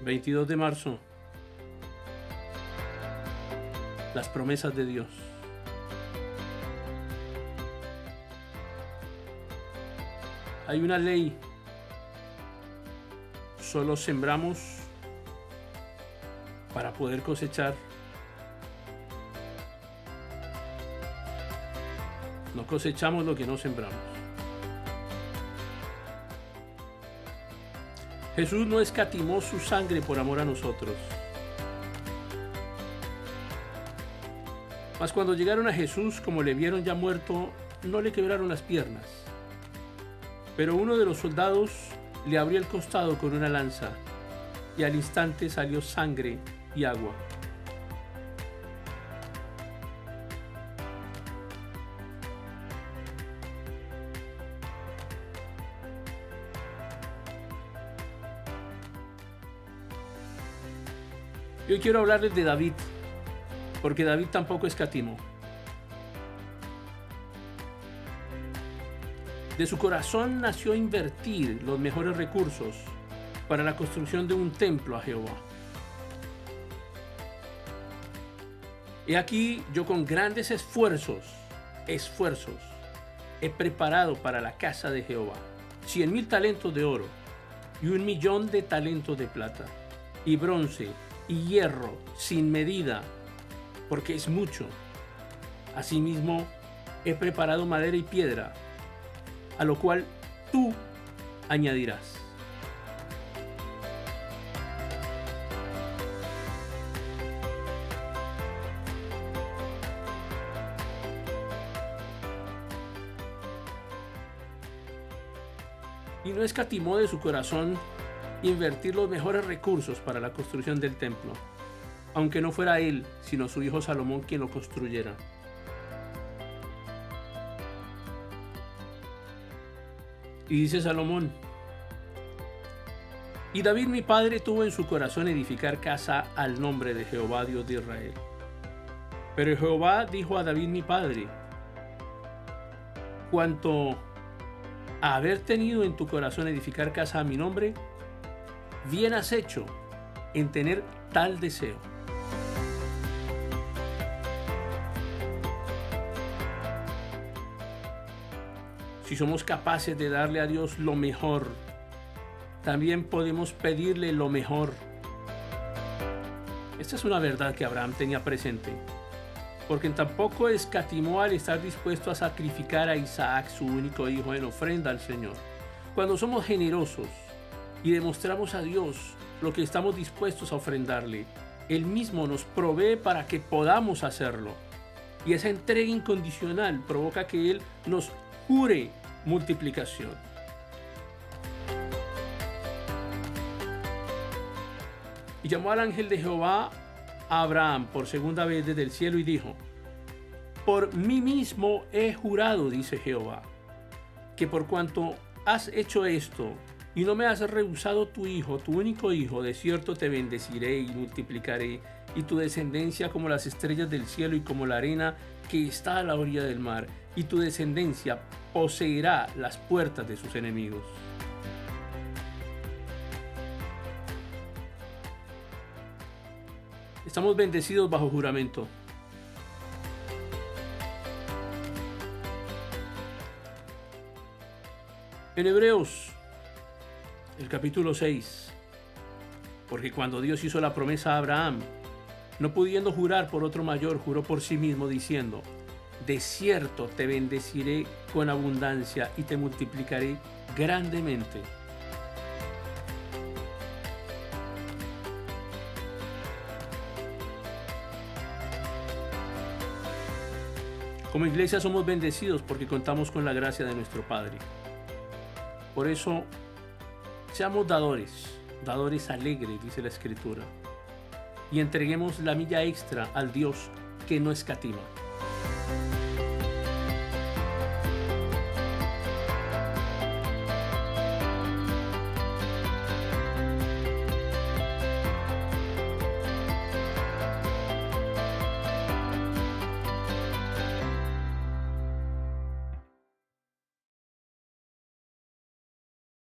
22 de marzo. Las promesas de Dios. Hay una ley. Solo sembramos para poder cosechar. No cosechamos lo que no sembramos. Jesús no escatimó su sangre por amor a nosotros. Mas cuando llegaron a Jesús, como le vieron ya muerto, no le quebraron las piernas. Pero uno de los soldados le abrió el costado con una lanza, y al instante salió sangre y agua. Yo quiero hablarles de David, porque David tampoco escatimó. De su corazón nació invertir los mejores recursos para la construcción de un templo a Jehová. Y aquí yo con grandes esfuerzos, esfuerzos, he preparado para la casa de Jehová cien mil talentos de oro y un millón de talentos de plata y bronce y hierro sin medida, porque es mucho. Asimismo, he preparado madera y piedra, a lo cual tú añadirás. Y no escatimó de su corazón invertir los mejores recursos para la construcción del templo, aunque no fuera él, sino su hijo Salomón quien lo construyera. Y dice Salomón, y David mi padre tuvo en su corazón edificar casa al nombre de Jehová Dios de Israel. Pero Jehová dijo a David mi padre, cuanto a haber tenido en tu corazón edificar casa a mi nombre, bien has hecho en tener tal deseo. Si somos capaces de darle a Dios lo mejor, también podemos pedirle lo mejor. Esta es una verdad que Abraham tenía presente, porque tampoco escatimó al estar dispuesto a sacrificar a Isaac, su único hijo, en ofrenda al Señor. Cuando somos generosos, y demostramos a Dios lo que estamos dispuestos a ofrendarle. Él mismo nos provee para que podamos hacerlo. Y esa entrega incondicional provoca que Él nos jure multiplicación. Y llamó al ángel de Jehová a Abraham por segunda vez desde el cielo y dijo, Por mí mismo he jurado, dice Jehová, que por cuanto has hecho esto y no me has rehusado tu hijo, tu único hijo, de cierto te bendeciré y multiplicaré, y tu descendencia como las estrellas del cielo y como la arena que está a la orilla del mar, y tu descendencia poseerá las puertas de sus enemigos. Estamos bendecidos bajo juramento. En Hebreos el capítulo 6. Porque cuando Dios hizo la promesa a Abraham, no pudiendo jurar por otro mayor, juró por sí mismo diciendo, de cierto te bendeciré con abundancia y te multiplicaré grandemente. Como iglesia somos bendecidos porque contamos con la gracia de nuestro Padre. Por eso Seamos dadores, dadores alegres, dice la Escritura, y entreguemos la milla extra al Dios que no escatima.